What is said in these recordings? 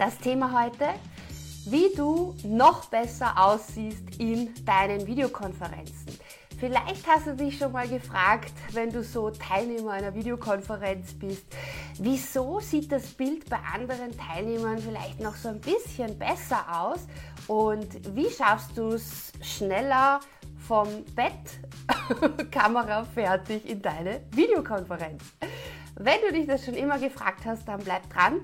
Das Thema heute, wie du noch besser aussiehst in deinen Videokonferenzen. Vielleicht hast du dich schon mal gefragt, wenn du so Teilnehmer einer Videokonferenz bist, wieso sieht das Bild bei anderen Teilnehmern vielleicht noch so ein bisschen besser aus und wie schaffst du es schneller vom Bett Kamera fertig in deine Videokonferenz? Wenn du dich das schon immer gefragt hast, dann bleib dran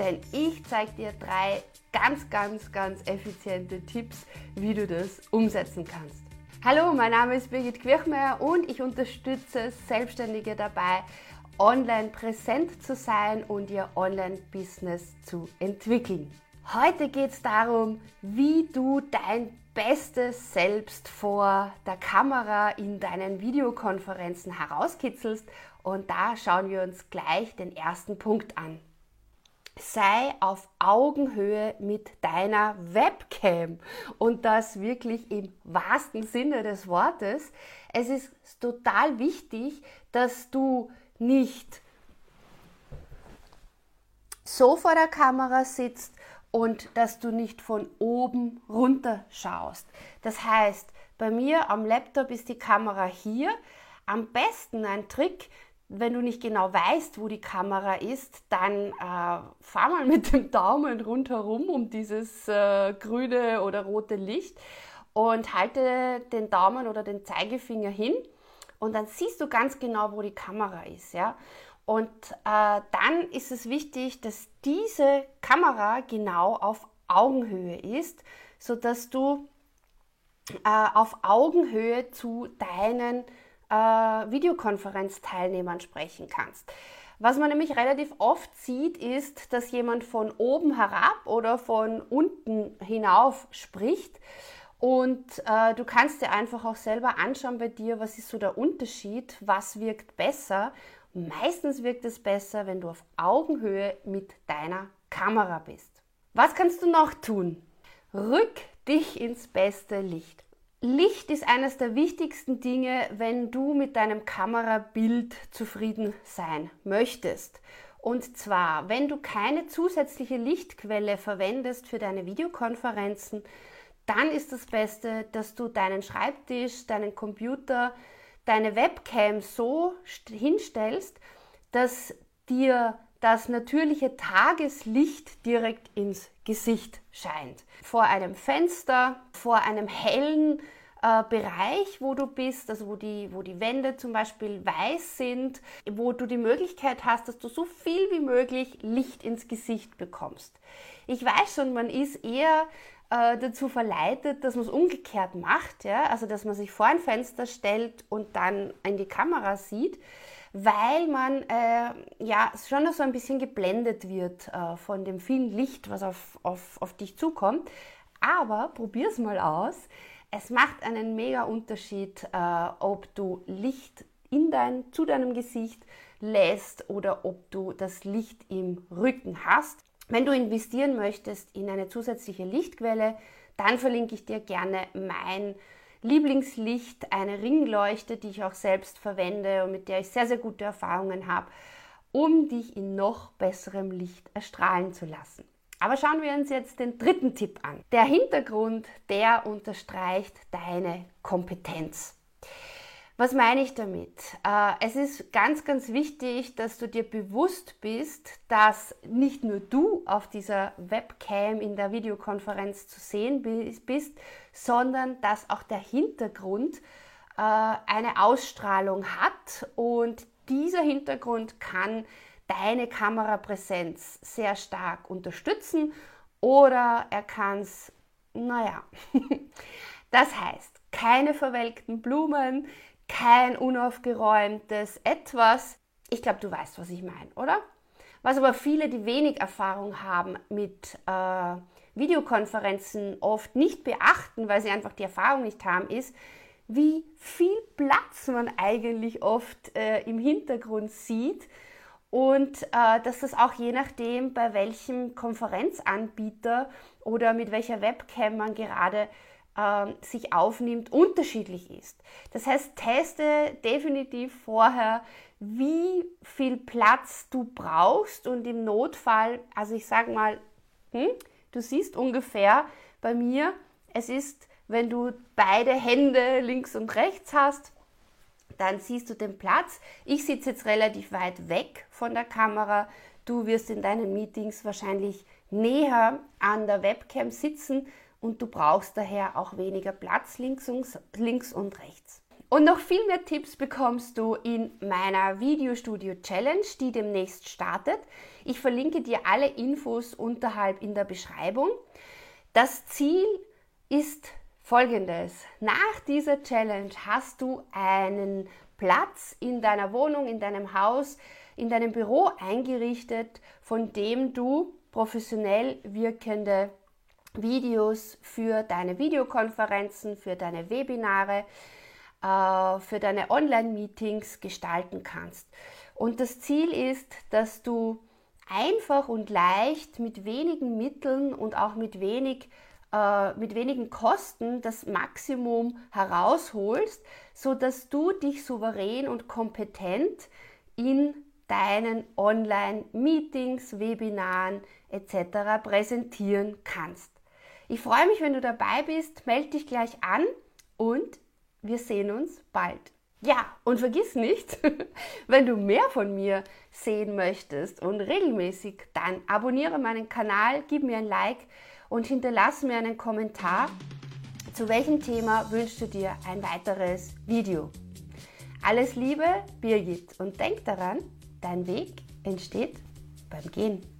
denn ich zeige dir drei ganz, ganz, ganz effiziente Tipps, wie du das umsetzen kannst. Hallo, mein Name ist Birgit Quirchmeier und ich unterstütze Selbstständige dabei, online präsent zu sein und ihr Online-Business zu entwickeln. Heute geht es darum, wie du dein bestes Selbst vor der Kamera in deinen Videokonferenzen herauskitzelst und da schauen wir uns gleich den ersten Punkt an sei auf Augenhöhe mit deiner Webcam und das wirklich im wahrsten Sinne des Wortes. Es ist total wichtig, dass du nicht so vor der Kamera sitzt und dass du nicht von oben runter schaust. Das heißt, bei mir am Laptop ist die Kamera hier. Am besten ein Trick, wenn du nicht genau weißt, wo die Kamera ist, dann äh, fahr mal mit dem Daumen rundherum um dieses äh, grüne oder rote Licht und halte den Daumen oder den Zeigefinger hin und dann siehst du ganz genau, wo die Kamera ist. Ja? Und äh, dann ist es wichtig, dass diese Kamera genau auf Augenhöhe ist, sodass du äh, auf Augenhöhe zu deinen äh, Videokonferenzteilnehmern sprechen kannst. Was man nämlich relativ oft sieht, ist, dass jemand von oben herab oder von unten hinauf spricht. Und äh, du kannst dir einfach auch selber anschauen bei dir, was ist so der Unterschied, was wirkt besser. Meistens wirkt es besser, wenn du auf Augenhöhe mit deiner Kamera bist. Was kannst du noch tun? Rück dich ins beste Licht. Licht ist eines der wichtigsten Dinge, wenn du mit deinem Kamerabild zufrieden sein möchtest. Und zwar, wenn du keine zusätzliche Lichtquelle verwendest für deine Videokonferenzen, dann ist das Beste, dass du deinen Schreibtisch, deinen Computer, deine Webcam so hinstellst, dass dir das natürliche Tageslicht direkt ins Gesicht scheint. Vor einem Fenster, vor einem hellen äh, Bereich, wo du bist, also wo die, wo die Wände zum Beispiel weiß sind, wo du die Möglichkeit hast, dass du so viel wie möglich Licht ins Gesicht bekommst. Ich weiß schon, man ist eher äh, dazu verleitet, dass man es umgekehrt macht, ja? also dass man sich vor ein Fenster stellt und dann in die Kamera sieht weil man äh, ja schon so ein bisschen geblendet wird äh, von dem vielen Licht, was auf, auf, auf dich zukommt. Aber probier es mal aus. Es macht einen mega Unterschied, äh, ob du Licht in dein, zu deinem Gesicht lässt oder ob du das Licht im Rücken hast. Wenn du investieren möchtest in eine zusätzliche Lichtquelle, dann verlinke ich dir gerne mein Lieblingslicht, eine Ringleuchte, die ich auch selbst verwende und mit der ich sehr, sehr gute Erfahrungen habe, um dich in noch besserem Licht erstrahlen zu lassen. Aber schauen wir uns jetzt den dritten Tipp an. Der Hintergrund, der unterstreicht deine Kompetenz. Was meine ich damit? Äh, es ist ganz, ganz wichtig, dass du dir bewusst bist, dass nicht nur du auf dieser Webcam in der Videokonferenz zu sehen bist, sondern dass auch der Hintergrund äh, eine Ausstrahlung hat und dieser Hintergrund kann deine Kamerapräsenz sehr stark unterstützen oder er kann es, naja, das heißt, keine verwelkten Blumen, kein unaufgeräumtes Etwas. Ich glaube, du weißt, was ich meine, oder? Was aber viele, die wenig Erfahrung haben mit äh, Videokonferenzen, oft nicht beachten, weil sie einfach die Erfahrung nicht haben, ist, wie viel Platz man eigentlich oft äh, im Hintergrund sieht und äh, dass das auch je nachdem, bei welchem Konferenzanbieter oder mit welcher Webcam man gerade äh, sich aufnimmt, unterschiedlich ist. Das heißt, teste definitiv vorher, wie viel Platz du brauchst und im Notfall, also ich sage mal, hm, du siehst ungefähr bei mir, es ist, wenn du beide Hände links und rechts hast, dann siehst du den Platz. Ich sitze jetzt relativ weit weg von der Kamera. Du wirst in deinen Meetings wahrscheinlich näher an der Webcam sitzen und du brauchst daher auch weniger Platz links und, links und rechts. Und noch viel mehr Tipps bekommst du in meiner Videostudio Challenge, die demnächst startet. Ich verlinke dir alle Infos unterhalb in der Beschreibung. Das Ziel ist folgendes. Nach dieser Challenge hast du einen Platz in deiner Wohnung, in deinem Haus, in deinem Büro eingerichtet, von dem du professionell wirkende Videos für deine Videokonferenzen, für deine Webinare, äh, für deine Online-Meetings gestalten kannst. Und das Ziel ist, dass du einfach und leicht mit wenigen Mitteln und auch mit wenig äh, mit wenigen Kosten das Maximum herausholst, so dass du dich souverän und kompetent in deinen Online-Meetings, Webinaren etc. präsentieren kannst. Ich freue mich, wenn du dabei bist. Melde dich gleich an und wir sehen uns bald. Ja, und vergiss nicht, wenn du mehr von mir sehen möchtest und regelmäßig, dann abonniere meinen Kanal, gib mir ein Like und hinterlass mir einen Kommentar, zu welchem Thema wünschst du dir ein weiteres Video. Alles Liebe, Birgit, und denk daran, dein Weg entsteht beim Gehen.